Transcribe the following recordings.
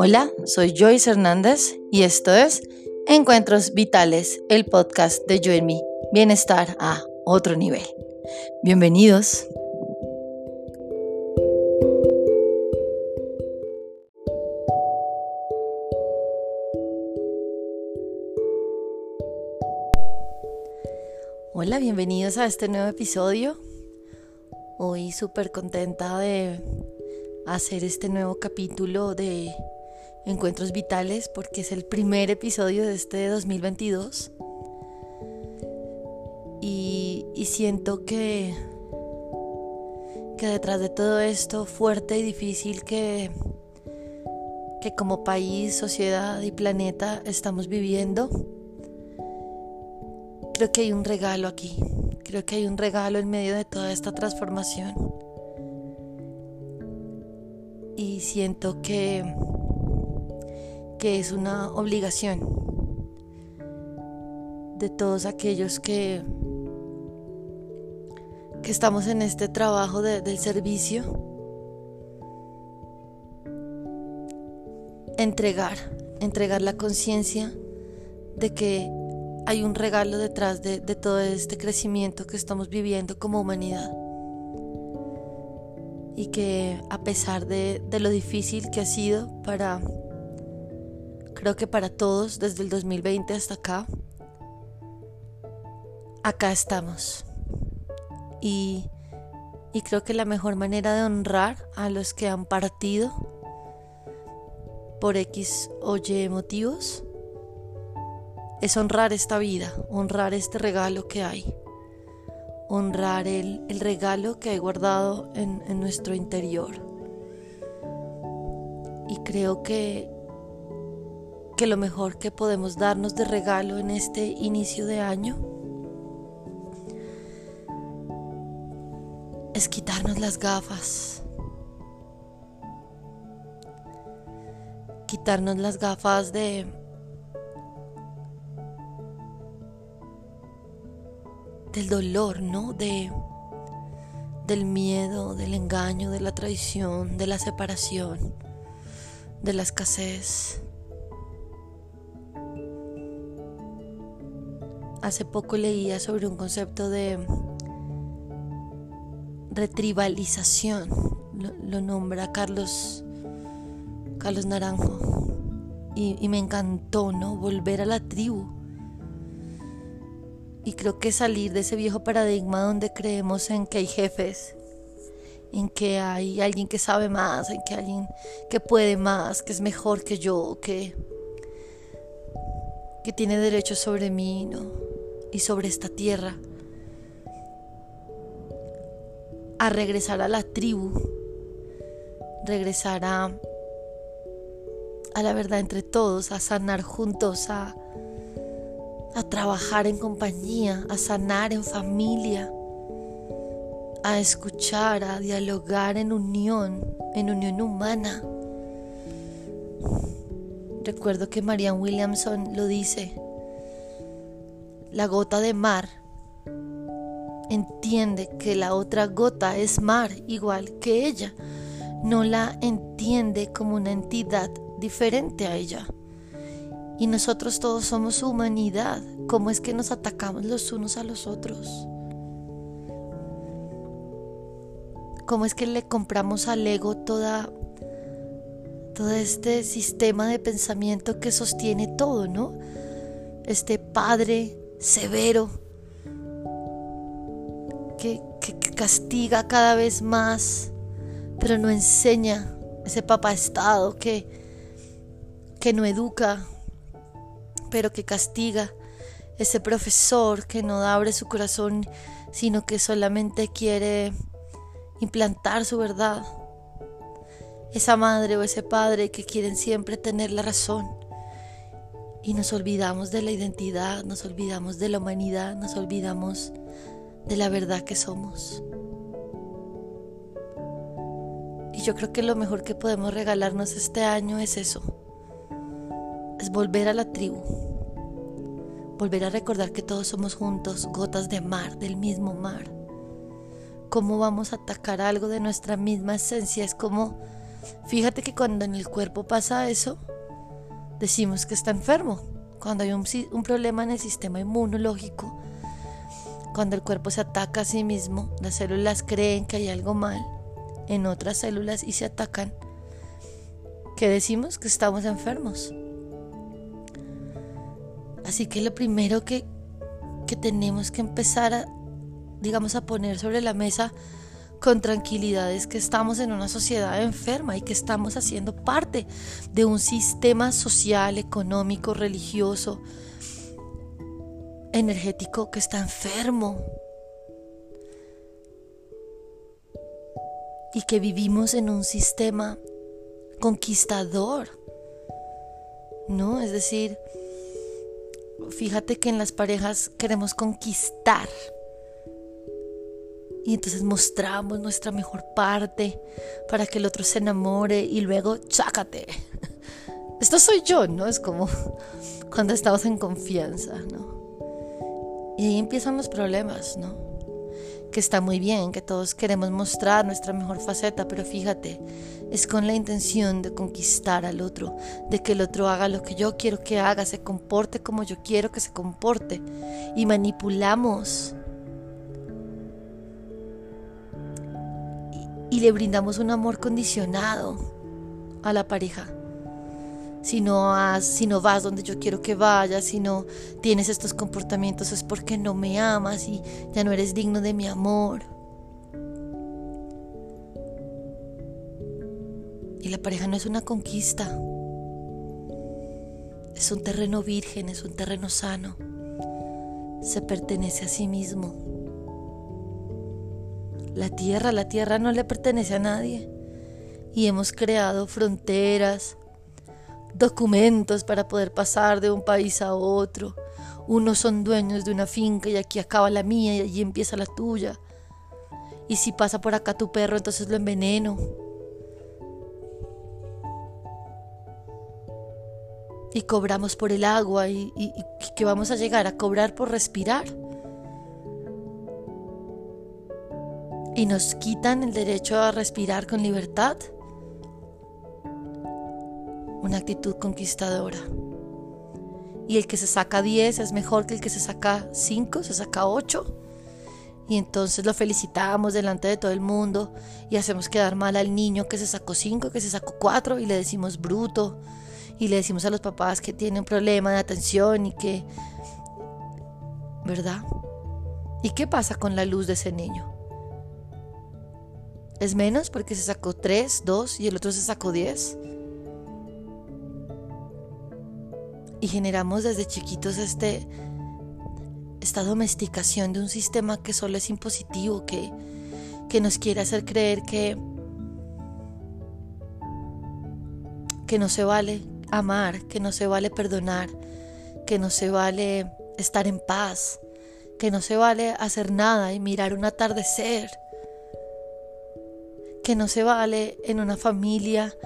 Hola, soy Joyce Hernández y esto es Encuentros Vitales, el podcast de Yo en mí, bienestar a otro nivel. Bienvenidos. Hola, bienvenidos a este nuevo episodio. Hoy súper contenta de hacer este nuevo capítulo de Encuentros Vitales porque es el primer episodio de este 2022 y, y siento que, que detrás de todo esto fuerte y difícil que, que como país, sociedad y planeta estamos viviendo, creo que hay un regalo aquí, creo que hay un regalo en medio de toda esta transformación. Y siento que que es una obligación de todos aquellos que, que estamos en este trabajo del servicio, entregar, entregar la conciencia de que hay un regalo detrás de, todo este crecimiento que estamos viviendo como humanidad. Y que a pesar de lo difícil que ha sido para creo que para todos desde el 2020 hasta acá, acá estamos. Y, y creo que la mejor manera de honrar a los que han partido por X o Y motivos es honrar esta vida, honrar este regalo que hay, honrar el, el regalo que hay guardado en, en nuestro interior. Y creo que, que lo mejor que podemos darnos de regalo en este inicio de año es quitarnos las gafas. Quitarnos las gafas de del dolor, ¿no? De del miedo, del engaño, de la traición, de la separación, de la escasez. Hace poco leía sobre un concepto de retribalización, lo, nombra Carlos, Carlos Naranjo, y, me encantó, ¿no? Volver a la tribu. Y creo que salir de ese viejo paradigma donde creemos en que hay jefes, en que hay alguien que sabe más, en que alguien que puede más, que es mejor que yo, que, que tiene derecho sobre mí, ¿no? Y sobre esta tierra, a regresar a la tribu, regresar a, la verdad entre todos, a sanar juntos, a, a trabajar en compañía, a sanar en familia, a escuchar, a dialogar en unión, en unión humana. Recuerdo que Marianne Williamson lo dice, la gota de mar entiende que la otra gota es mar igual que ella. No la entiende como una entidad diferente a ella. Y nosotros todos somos humanidad. ¿Cómo es que nos atacamos los unos a los otros? ¿Cómo es que le compramos al ego toda todo este sistema de pensamiento que sostiene todo, ¿no? Este padre severo, que, castiga cada vez más, pero no enseña ese papá estado que, que no educa, pero que castiga, ese profesor que no abre su corazón, sino que solamente quiere implantar su verdad, esa madre o ese padre que quieren siempre tener la razón y nos olvidamos de la identidad, nos olvidamos de la humanidad, nos olvidamos de la verdad que somos. Y yo creo que lo mejor que podemos regalarnos este año es eso, es volver a la tribu, volver a recordar que todos somos juntos, gotas de mar, del mismo mar. ¿Cómo vamos a atacar algo de nuestra misma esencia? Es como fíjate que cuando en el cuerpo pasa eso, decimos que está enfermo. Cuando hay un, un problema en el sistema inmunológico, cuando el cuerpo se ataca a sí mismo, las células creen que hay algo mal en otras células y se atacan, que decimos que estamos enfermos. Así que lo primero que, que tenemos que empezar a, digamos, a poner sobre la mesa con tranquilidad es que estamos en una sociedad enferma y que estamos haciendo parte de un sistema social, económico, religioso, energético que está enfermo. Y que vivimos en un sistema conquistador. ¿No? Es decir, fíjate que en las parejas queremos conquistar. Y entonces mostramos nuestra mejor parte para que el otro se enamore y luego chácate. Esto soy yo, ¿no? Es como cuando estamos en confianza, ¿no? Y ahí empiezan los problemas, ¿no? Que está muy bien, que todos queremos mostrar nuestra mejor faceta, pero fíjate, es con la intención de conquistar al otro, de que el otro haga lo que yo quiero que haga, se comporte como yo quiero que se comporte. Y manipulamos. Y, le brindamos un amor condicionado a la pareja si no, si no vas donde yo quiero que vayas, si no tienes estos comportamientos es porque no me amas y ya no eres digno de mi amor. Y la pareja no es una conquista, es un terreno virgen, es un terreno sano, se pertenece a sí mismo. La tierra, la tierra no le pertenece a nadie y hemos creado fronteras, documentos para poder pasar de un país a otro. Unos son dueños de una finca y aquí acaba la mía y allí empieza la tuya. Y si pasa por acá tu perro, entonces lo enveneno. Y cobramos por el agua y, que vamos a llegar a cobrar por respirar. Y nos quitan el derecho a respirar con libertad una actitud conquistadora. Y el que se saca 10 es mejor que el que se saca 5, se saca 8. Y entonces lo felicitamos delante de todo el mundo y hacemos quedar mal al niño que se sacó 5, que se sacó 4 y le decimos bruto. Y le decimos a los papás que tiene un problema de atención y que... ¿Verdad? ¿Y qué pasa con la luz de ese niño? ¿Es menos porque se sacó 3, 2 y el otro se sacó 10? y generamos desde chiquitos este esta domesticación de un sistema que solo es impositivo, que, que nos quiere hacer creer que, que no se vale amar, que no se vale perdonar, que no se vale estar en paz, que no se vale hacer nada y mirar un atardecer, que no se vale en una familia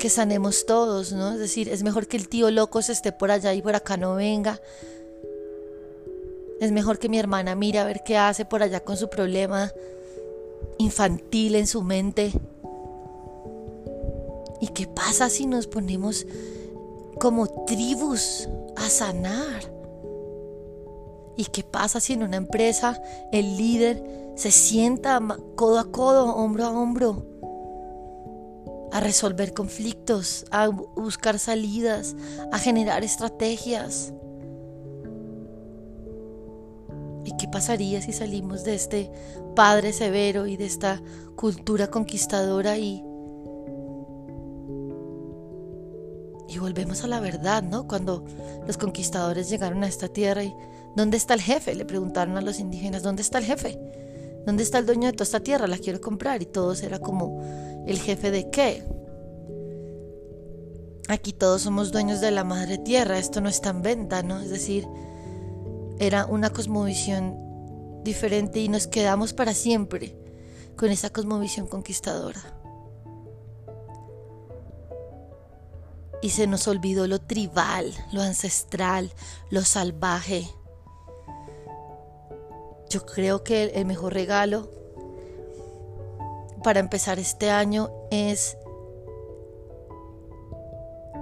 que sanemos todos, ¿no? Es decir, es mejor que el tío loco se esté por allá y por acá no venga. Es mejor que mi hermana mire a ver qué hace por allá con su problema infantil en su mente. ¿Y qué pasa si nos ponemos como tribus a sanar? ¿Y qué pasa si en una empresa el líder se sienta codo a codo, hombro a hombro a resolver conflictos, a buscar salidas, a generar estrategias. ¿Y qué pasaría si salimos de este padre severo y de esta cultura conquistadora y, y volvemos a la verdad, ¿no? Cuando los conquistadores llegaron a esta tierra y ¿dónde está el jefe? Le preguntaron a los indígenas, ¿dónde está el jefe? ¿Dónde está el dueño de toda esta tierra? La quiero comprar. Y todos era como, ¿el jefe de qué? Aquí todos somos dueños de la madre tierra, esto no está en venta, ¿no? Es decir, era una cosmovisión diferente y nos quedamos para siempre con esa cosmovisión conquistadora. Y se nos olvidó lo tribal, lo ancestral, lo salvaje, yo creo que el mejor regalo para empezar este año es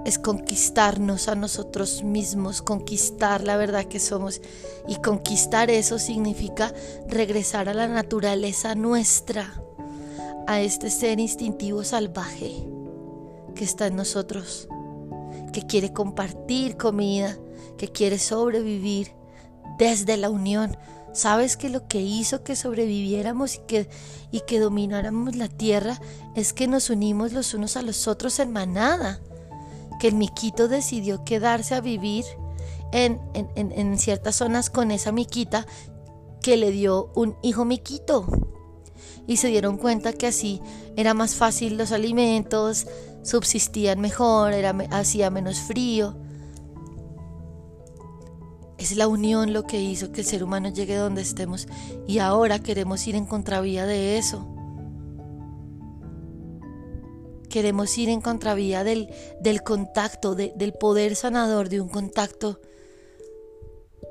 es conquistarnos a nosotros mismos, conquistar la verdad que somos. Y conquistar eso significa regresar a la naturaleza nuestra, a este ser instintivo salvaje que está en nosotros, que quiere compartir comida, que quiere sobrevivir desde la unión. ¿Sabes que lo que hizo que sobreviviéramos y que, y que domináramos la tierra es que nos unimos los unos a los otros en manada? que el miquito decidió quedarse a vivir en, en, ciertas zonas con esa miquita que le dio un hijo miquito. Y se dieron cuenta que así era más fácil los alimentos, subsistían mejor, era, hacía menos frío. Es la unión lo que hizo que el ser humano llegue donde estemos y ahora queremos ir en contravía de eso. Queremos ir en contravía del, del contacto, del poder sanador, de un contacto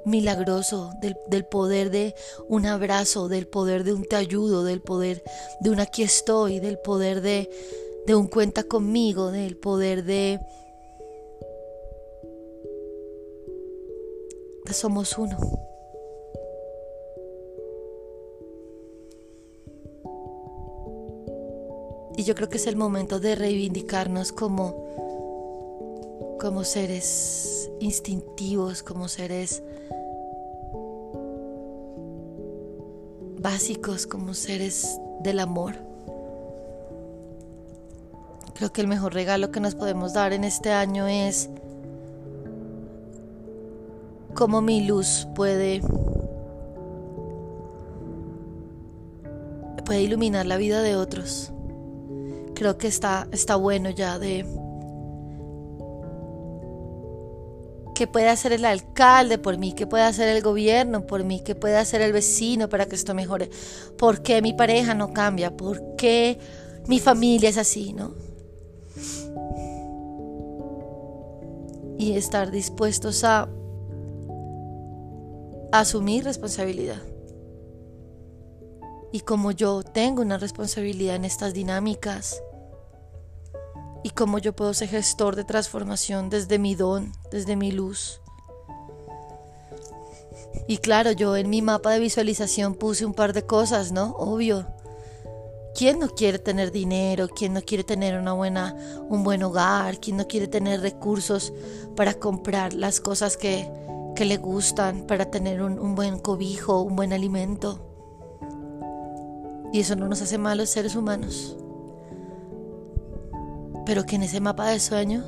milagroso, del, del, poder de un abrazo, del poder de un te ayudo, del poder de un aquí estoy, del poder de, de un cuenta conmigo, del poder de, somos uno. Y yo creo que es el momento de reivindicarnos como, como seres instintivos, como seres básicos, como seres del amor. Creo que el mejor regalo que nos podemos dar en este año es cómo mi luz puede puede iluminar la vida de otros. Creo que está, está bueno ya de qué puede hacer el alcalde por mí, qué puede hacer el gobierno por mí, qué puede hacer el vecino para que esto mejore, por qué mi pareja no cambia, por qué mi familia es así, ¿no? Y estar dispuestos a, a asumir responsabilidad. Y como yo tengo una responsabilidad en estas dinámicas, y cómo yo puedo ser gestor de transformación desde mi don, desde mi luz. Y claro, yo en mi mapa de visualización puse un par de cosas, ¿no? Obvio. ¿Quién no quiere tener dinero? ¿Quién no quiere tener una buena, un buen hogar? ¿Quién no quiere tener recursos para comprar las cosas que, que le gustan, para tener un, un buen cobijo, un buen alimento? Y eso no nos hace malos seres humanos pero que en ese mapa de sueños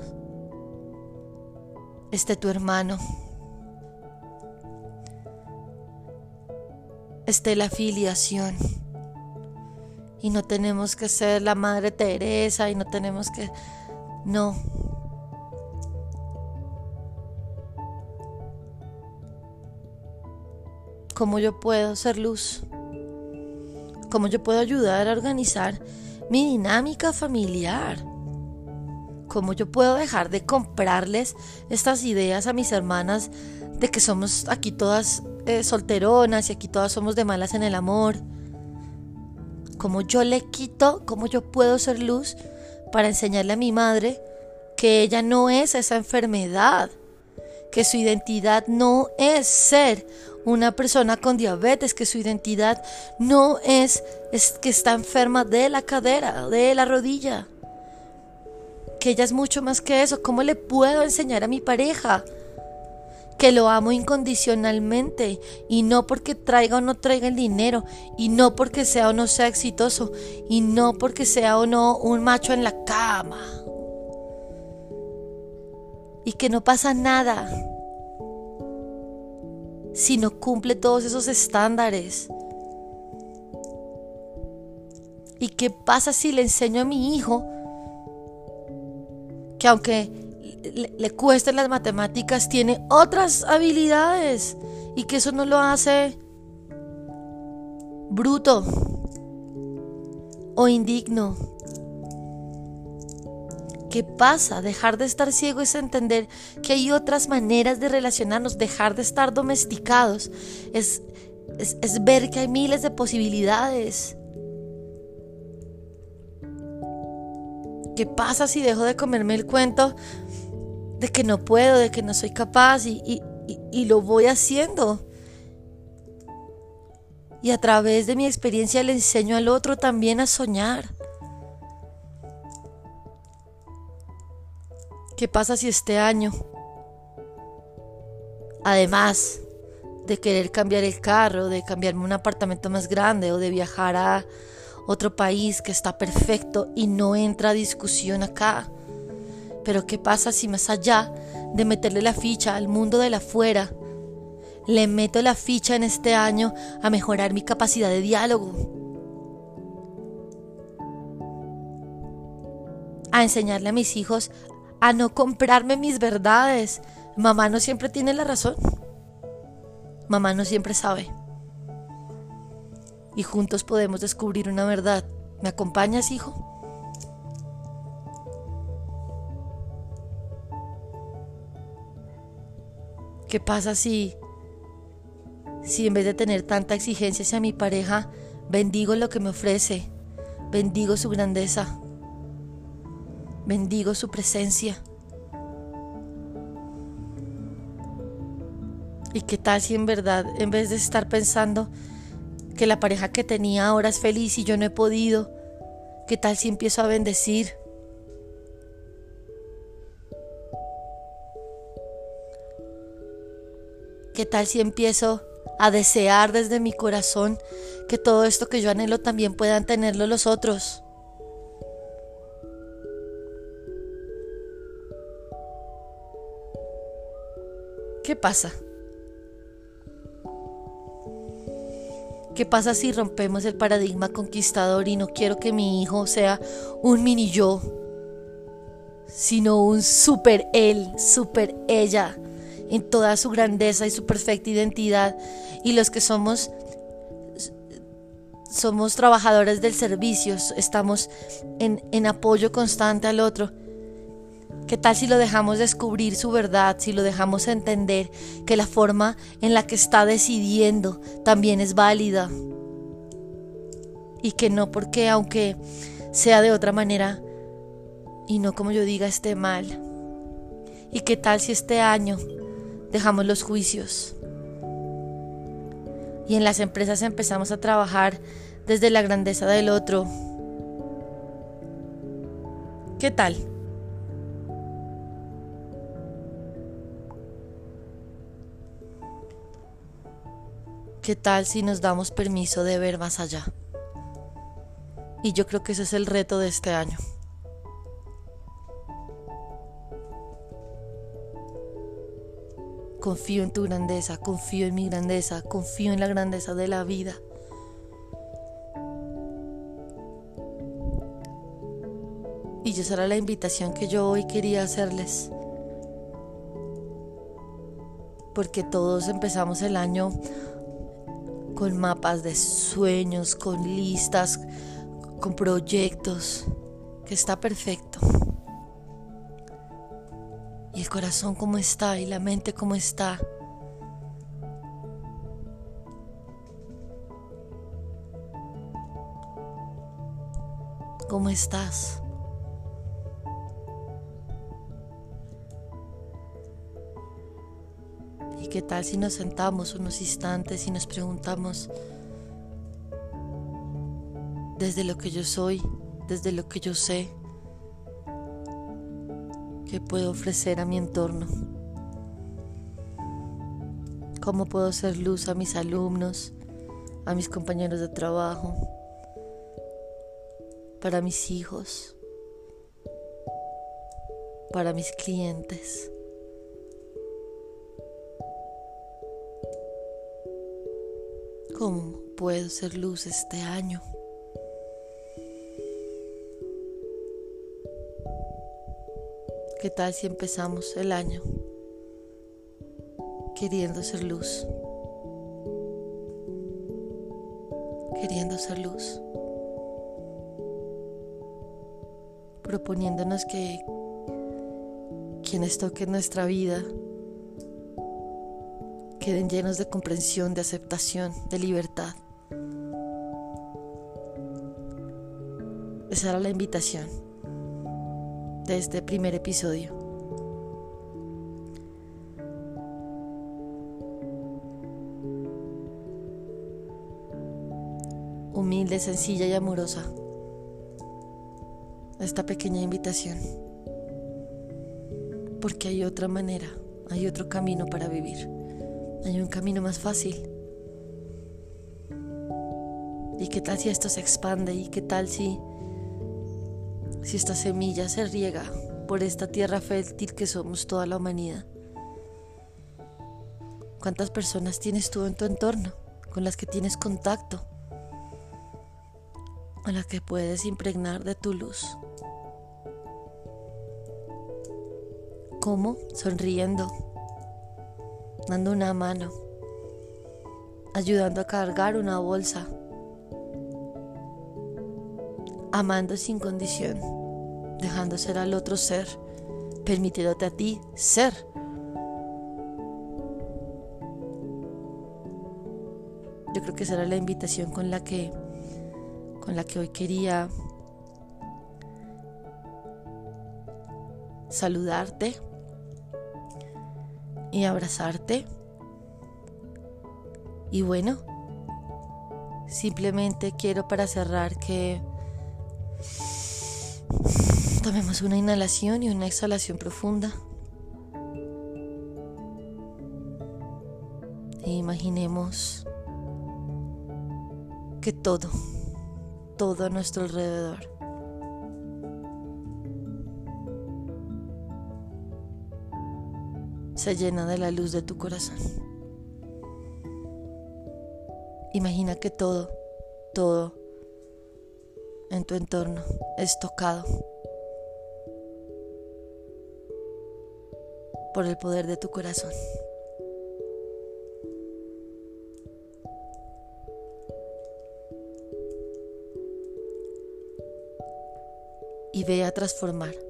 esté tu hermano, esté la afiliación. Y no tenemos que ser la Madre Teresa y no tenemos que... No. ¿Cómo yo puedo ser luz? ¿Cómo yo puedo ayudar a organizar mi dinámica familiar? ¿Cómo yo puedo dejar de comprarles estas ideas a mis hermanas de que somos aquí todas eh, solteronas y aquí todas somos de malas en el amor? ¿Cómo yo le quito, cómo yo puedo ser luz para enseñarle a mi madre que ella no es esa enfermedad, que su identidad no es ser una persona con diabetes, que su identidad no es, es que está enferma de la cadera, de la rodilla? que ella es mucho más que eso. ¿Cómo le puedo enseñar a mi pareja que lo amo incondicionalmente y no porque traiga o no traiga el dinero y no porque sea o no sea exitoso y no porque sea o no un macho en la cama? Y que no pasa nada si no cumple todos esos estándares. ¿Y qué pasa si le enseño a mi hijo que aunque le, cuesten las matemáticas, tiene otras habilidades y que eso no lo hace bruto o indigno. ¿Qué pasa? Dejar de estar ciego es entender que hay otras maneras de relacionarnos, dejar de estar domesticados, es, es ver que hay miles de posibilidades ¿Qué pasa si dejo de comerme el cuento de que no puedo, de que no soy capaz y, y lo voy haciendo? Y a través de mi experiencia le enseño al otro también a soñar. ¿Qué pasa si este año, además de querer cambiar el carro, de cambiarme un apartamento más grande o de viajar a otro país que está perfecto y no entra discusión acá? Pero ¿qué pasa si más allá de meterle la ficha al mundo de la afuera, le meto la ficha en este año a mejorar mi capacidad de diálogo? A enseñarle a mis hijos a no comprarme mis verdades. Mamá no siempre tiene la razón. Mamá no siempre sabe. Y juntos podemos descubrir una verdad. ¿Me acompañas, hijo? ¿Qué pasa si si en vez de tener tanta exigencia hacia mi pareja, bendigo lo que me ofrece, bendigo su grandeza? Bendigo su presencia. ¿Y qué tal si en verdad, en vez de estar pensando que la pareja que tenía ahora es feliz y yo no he podido, qué tal si empiezo a bendecir? ¿Qué tal si empiezo a desear desde mi corazón que todo esto que yo anhelo también puedan tenerlo los otros? ¿Qué pasa? ¿Qué pasa si rompemos el paradigma conquistador y no quiero que mi hijo sea un mini yo, sino un super él, super ella, en toda su grandeza y su perfecta identidad? Y los que somos somos trabajadores del servicio, estamos en, en apoyo constante al otro ¿Qué tal si lo dejamos descubrir su verdad, si lo dejamos entender que la forma en la que está decidiendo también es válida? Y que no porque aunque sea de otra manera y no como yo diga esté mal. ¿Y qué tal si este año dejamos los juicios? Y en las empresas empezamos a trabajar desde la grandeza del otro. ¿Qué tal? ¿Qué tal si nos damos permiso de ver más allá? Y yo creo que ese es el reto de este año. Confío en tu grandeza, confío en mi grandeza, confío en la grandeza de la vida. Y esa era la invitación que yo hoy quería hacerles. Porque todos empezamos el año con mapas de sueños, con listas, con proyectos, que está perfecto. Y el corazón cómo está y la mente cómo está. ¿Cómo estás? ¿Qué tal si nos sentamos unos instantes y nos preguntamos desde lo que yo soy, desde lo que yo sé, qué puedo ofrecer a mi entorno? ¿Cómo puedo ser luz a mis alumnos, a mis compañeros de trabajo, para mis hijos, para mis clientes? ¿Cómo puedo ser luz este año? ¿Qué tal si empezamos el año queriendo ser luz? Queriendo ser luz. Proponiéndonos que quienes toquen nuestra vida queden llenos de comprensión, de aceptación, de libertad. Esa era la invitación. de este primer episodio. Humilde, sencilla y amorosa. Esta pequeña invitación. Porque hay otra manera, hay otro camino para vivir. Hay un camino más fácil. ¿Y qué tal si esto se expande? ¿Y qué tal si si esta semilla se riega por esta tierra fértil que somos toda la humanidad? ¿Cuántas personas tienes tú en tu entorno con las que tienes contacto? A las que puedes impregnar de tu luz. ¿Cómo? Sonriendo, dando una mano, ayudando a cargar una bolsa, amando sin condición dejando ser al otro ser, permitiéndote a ti ser. Yo creo que esa era la invitación con la que con la que hoy quería saludarte y abrazarte. Y bueno, simplemente quiero para cerrar que Tomemos una inhalación y una exhalación profunda. E imaginemos que todo, todo a nuestro alrededor se llena de la luz de tu corazón. Imagina que todo, todo en tu entorno es tocado por el poder de tu corazón. Y ve a transformar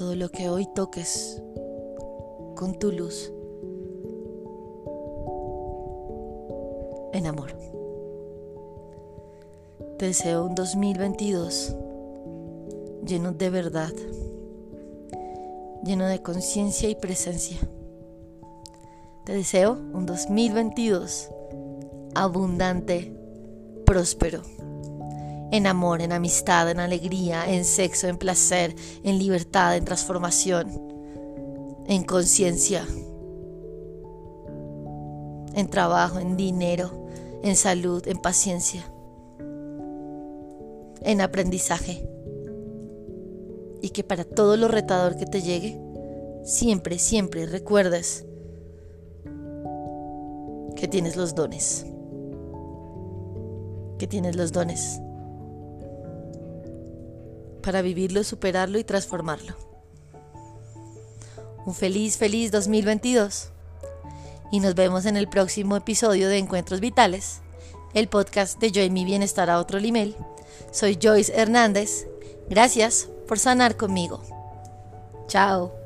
todo lo que hoy toques con tu luz en amor. Te deseo un 2022 lleno de verdad lleno de conciencia y presencia. Te deseo un 2022 abundante, próspero, en amor, en amistad, en alegría, en sexo, en placer, en libertad, en transformación, en conciencia, en trabajo, en dinero, en salud, en paciencia, en aprendizaje. Y que para todo lo retador que te llegue, siempre, siempre recuerdes que tienes los dones, que tienes los dones para vivirlo, superarlo y transformarlo. Un feliz, feliz 2022 y nos vemos en el próximo episodio de Encuentros Vitales, el podcast de Yo y mi bienestar a otro nivel. Soy Joyce Hernández. Gracias por sanar conmigo. Chao.